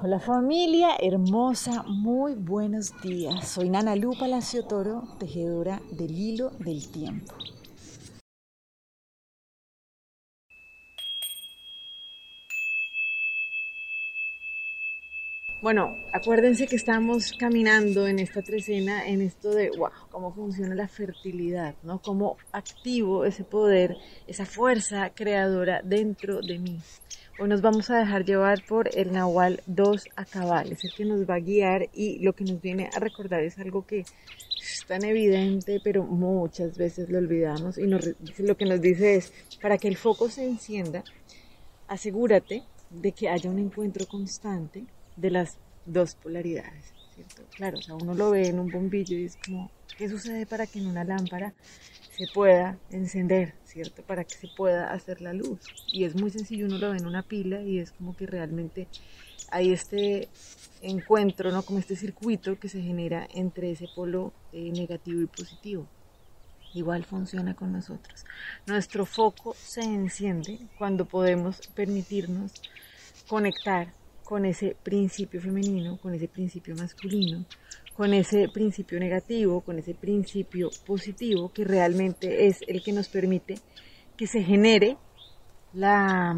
Hola familia hermosa, muy buenos días. Soy Nana Lu Palacio Toro, tejedora del hilo del tiempo. Bueno, acuérdense que estamos caminando en esta trecena, en esto de, wow, cómo funciona la fertilidad, ¿no? Cómo activo ese poder, esa fuerza creadora dentro de mí. Hoy nos vamos a dejar llevar por el Nahual 2 Acabal, es el que nos va a guiar y lo que nos viene a recordar es algo que es tan evidente, pero muchas veces lo olvidamos y lo que nos dice es, para que el foco se encienda, asegúrate de que haya un encuentro constante de las dos polaridades, ¿cierto? Claro, o sea, uno lo ve en un bombillo y es como, ¿qué sucede para que en una lámpara se pueda encender, ¿cierto? Para que se pueda hacer la luz. Y es muy sencillo, uno lo ve en una pila y es como que realmente hay este encuentro, ¿no? Como este circuito que se genera entre ese polo eh, negativo y positivo. Igual funciona con nosotros. Nuestro foco se enciende cuando podemos permitirnos conectar con ese principio femenino, con ese principio masculino, con ese principio negativo, con ese principio positivo, que realmente es el que nos permite que se genere la,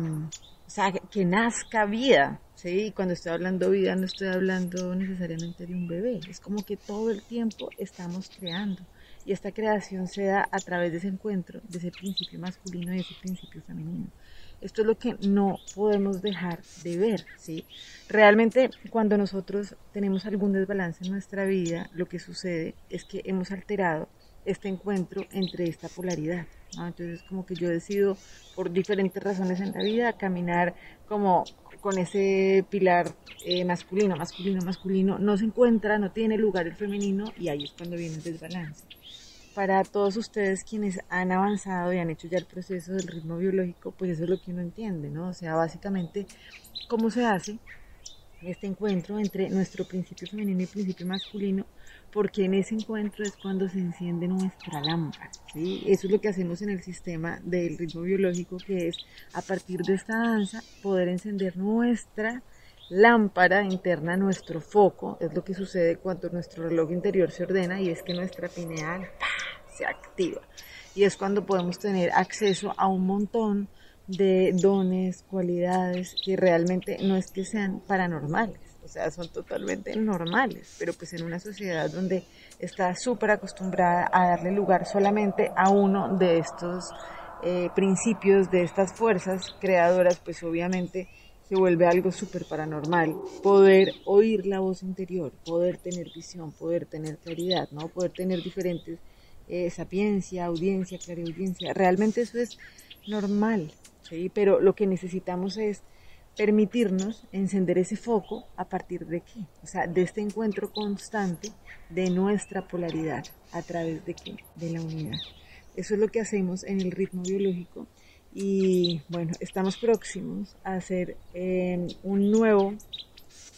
o sea, que nazca vida, ¿sí? Y cuando estoy hablando vida no estoy hablando necesariamente de un bebé, es como que todo el tiempo estamos creando. Y esta creación se da a través de ese encuentro, de ese principio masculino y ese principio femenino. Esto es lo que no podemos dejar de ver, ¿sí? Realmente cuando nosotros tenemos algún desbalance en nuestra vida, lo que sucede es que hemos alterado este encuentro entre esta polaridad. ¿no? Entonces como que yo decido por diferentes razones en la vida caminar como con ese pilar eh, masculino, masculino, masculino, no se encuentra, no tiene lugar el femenino y ahí es cuando viene el desbalance para todos ustedes quienes han avanzado y han hecho ya el proceso del ritmo biológico, pues eso es lo que uno entiende, ¿no? O sea, básicamente, ¿cómo se hace este encuentro entre nuestro principio femenino y principio masculino? Porque en ese encuentro es cuando se enciende nuestra lámpara, ¿sí? Eso es lo que hacemos en el sistema del ritmo biológico, que es a partir de esta danza poder encender nuestra lámpara interna, nuestro foco, es lo que sucede cuando nuestro reloj interior se ordena y es que nuestra pineal se activa. Y es cuando podemos tener acceso a un montón de dones, cualidades que realmente no es que sean paranormales, o sea, son totalmente normales, pero pues en una sociedad donde está súper acostumbrada a darle lugar solamente a uno de estos eh, principios, de estas fuerzas creadoras, pues obviamente se vuelve algo súper paranormal. Poder oír la voz interior, poder tener visión, poder tener claridad, ¿no? Poder tener diferentes eh, sapiencia, audiencia, clariaudiencia. Realmente eso es normal, ¿sí? Pero lo que necesitamos es permitirnos encender ese foco a partir de qué? O sea, de este encuentro constante de nuestra polaridad. ¿A través de qué? De la unidad. Eso es lo que hacemos en el ritmo biológico y bueno, estamos próximos a hacer eh, un nuevo,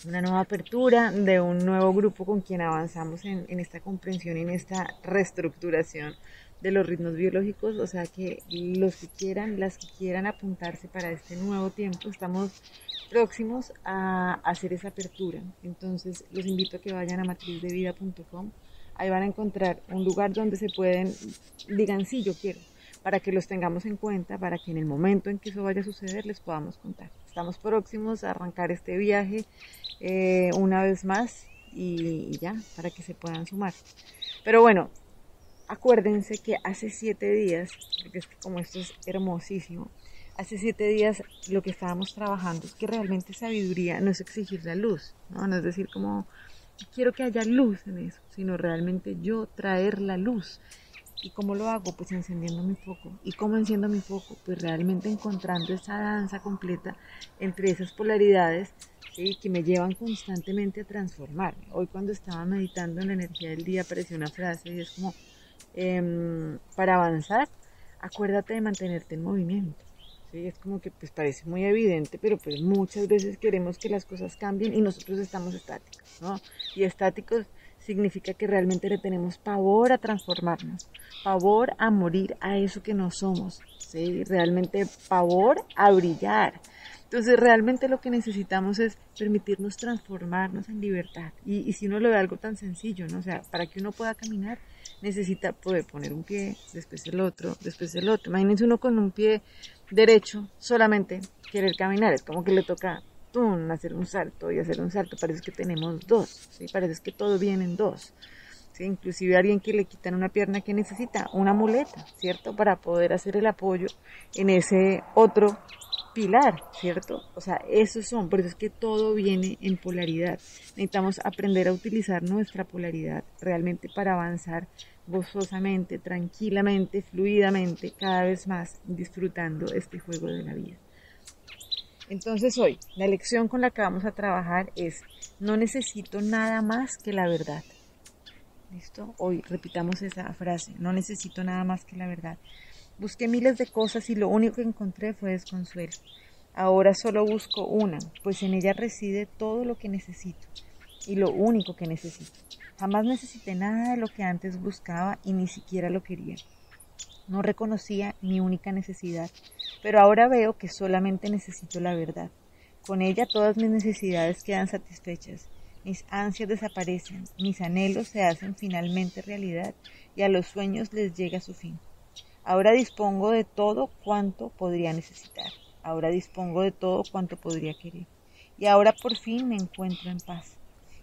una nueva apertura de un nuevo grupo con quien avanzamos en, en esta comprensión en esta reestructuración de los ritmos biológicos, o sea que los que quieran, las que quieran apuntarse para este nuevo tiempo, estamos próximos a hacer esa apertura. Entonces los invito a que vayan a matrizdevida.com, ahí van a encontrar un lugar donde se pueden, digan, sí, yo quiero, para que los tengamos en cuenta, para que en el momento en que eso vaya a suceder les podamos contar. Estamos próximos a arrancar este viaje eh, una vez más y, ya, para que se puedan sumar. Pero bueno, acuérdense que hace siete días, porque es que como esto es hermosísimo, hace siete días lo que estábamos trabajando es que realmente sabiduría no es exigir la luz, ¿no? no es decir como quiero que haya luz en eso, sino realmente yo traer la luz ¿Y cómo lo hago? Pues encendiendo mi foco. ¿Y cómo enciendo mi foco? Pues realmente encontrando esa danza completa entre esas polaridades que me llevan constantemente a transformarme. Hoy cuando estaba meditando en la energía del día apareció una frase y es como, em, para avanzar, acuérdate de mantenerte en movimiento. ¿Sí? Es como que pues parece muy evidente, pero pues muchas veces queremos que las cosas cambien y nosotros estamos estáticos, ¿no? Y estáticos significa que realmente le tenemos pavor a transformarnos, pavor a morir a eso que no somos, ¿sí? realmente pavor a brillar. Entonces realmente lo que necesitamos es permitirnos transformarnos en libertad. Y, si uno lo ve algo tan sencillo, ¿no? O sea, para que uno pueda caminar necesita poder poner un pie, después el otro, después el otro. Imagínense uno con un pie derecho solamente querer caminar, es como que le toca hacer un salto y hacer un salto, parece que tenemos dos, ¿sí? parece que todo viene en dos. ¿sí? Inclusive alguien que le quitan una pierna que necesita una muleta, ¿cierto? Para poder hacer el apoyo en ese otro pilar, ¿cierto? O sea, esos son, por eso es que todo viene en polaridad. Necesitamos aprender a utilizar nuestra polaridad realmente para avanzar gozosamente, tranquilamente, fluidamente, cada vez más disfrutando este juego de la vida. Entonces hoy, la lección con la que vamos a trabajar es, no necesito nada más que la verdad. ¿Listo? Hoy repitamos esa frase, no necesito nada más que la verdad. Busqué miles de cosas y lo único que encontré fue desconsuelo. Ahora solo busco una, pues en ella reside todo lo que necesito y lo único que necesito. Jamás necesité nada de lo que antes buscaba y ni siquiera lo quería. No reconocía mi única necesidad, pero ahora veo que solamente necesito la verdad. Con ella todas mis necesidades quedan satisfechas mis ansias desaparecen, mis anhelos se hacen finalmente realidad y a los sueños les llega su fin. Ahora dispongo de todo cuanto podría necesitar. Ahora dispongo de todo cuanto podría querer. Y ahora por fin me encuentro en paz.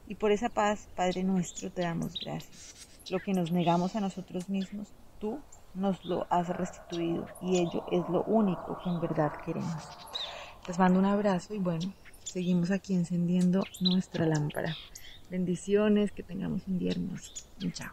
Y por esa paz, Padre nuestro, te damos gracias. Lo que nos negamos a nosotros mismos, tú nos lo has restituido y ello es lo único que en verdad queremos. Les mando un abrazo y bueno, seguimos aquí encendiendo nuestra lámpara. Bendiciones, que tengamos un día hermoso. Chao.